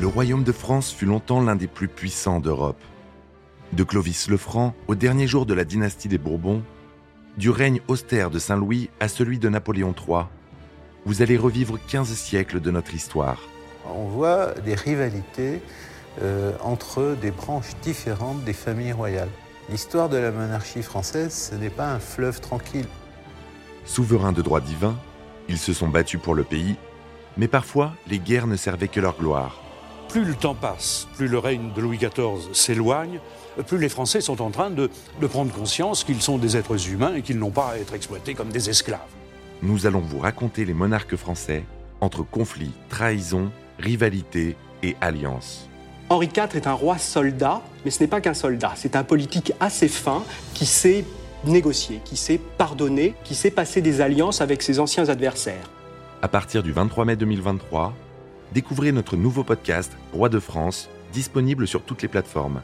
le royaume de France fut longtemps l'un des plus puissants d'Europe. De Clovis le Franc au dernier jour de la dynastie des Bourbons, du règne austère de Saint-Louis à celui de Napoléon III, vous allez revivre 15 siècles de notre histoire. On voit des rivalités euh, entre des branches différentes des familles royales. L'histoire de la monarchie française, ce n'est pas un fleuve tranquille. Souverains de droit divin, ils se sont battus pour le pays, mais parfois les guerres ne servaient que leur gloire. Plus le temps passe, plus le règne de Louis XIV s'éloigne, plus les Français sont en train de, de prendre conscience qu'ils sont des êtres humains et qu'ils n'ont pas à être exploités comme des esclaves. Nous allons vous raconter les monarques français entre conflits, trahisons, rivalités et alliances. Henri IV est un roi soldat, mais ce n'est pas qu'un soldat, c'est un politique assez fin qui sait négocier, qui sait pardonner, qui sait passer des alliances avec ses anciens adversaires. À partir du 23 mai 2023, découvrez notre nouveau podcast Roi de France, disponible sur toutes les plateformes.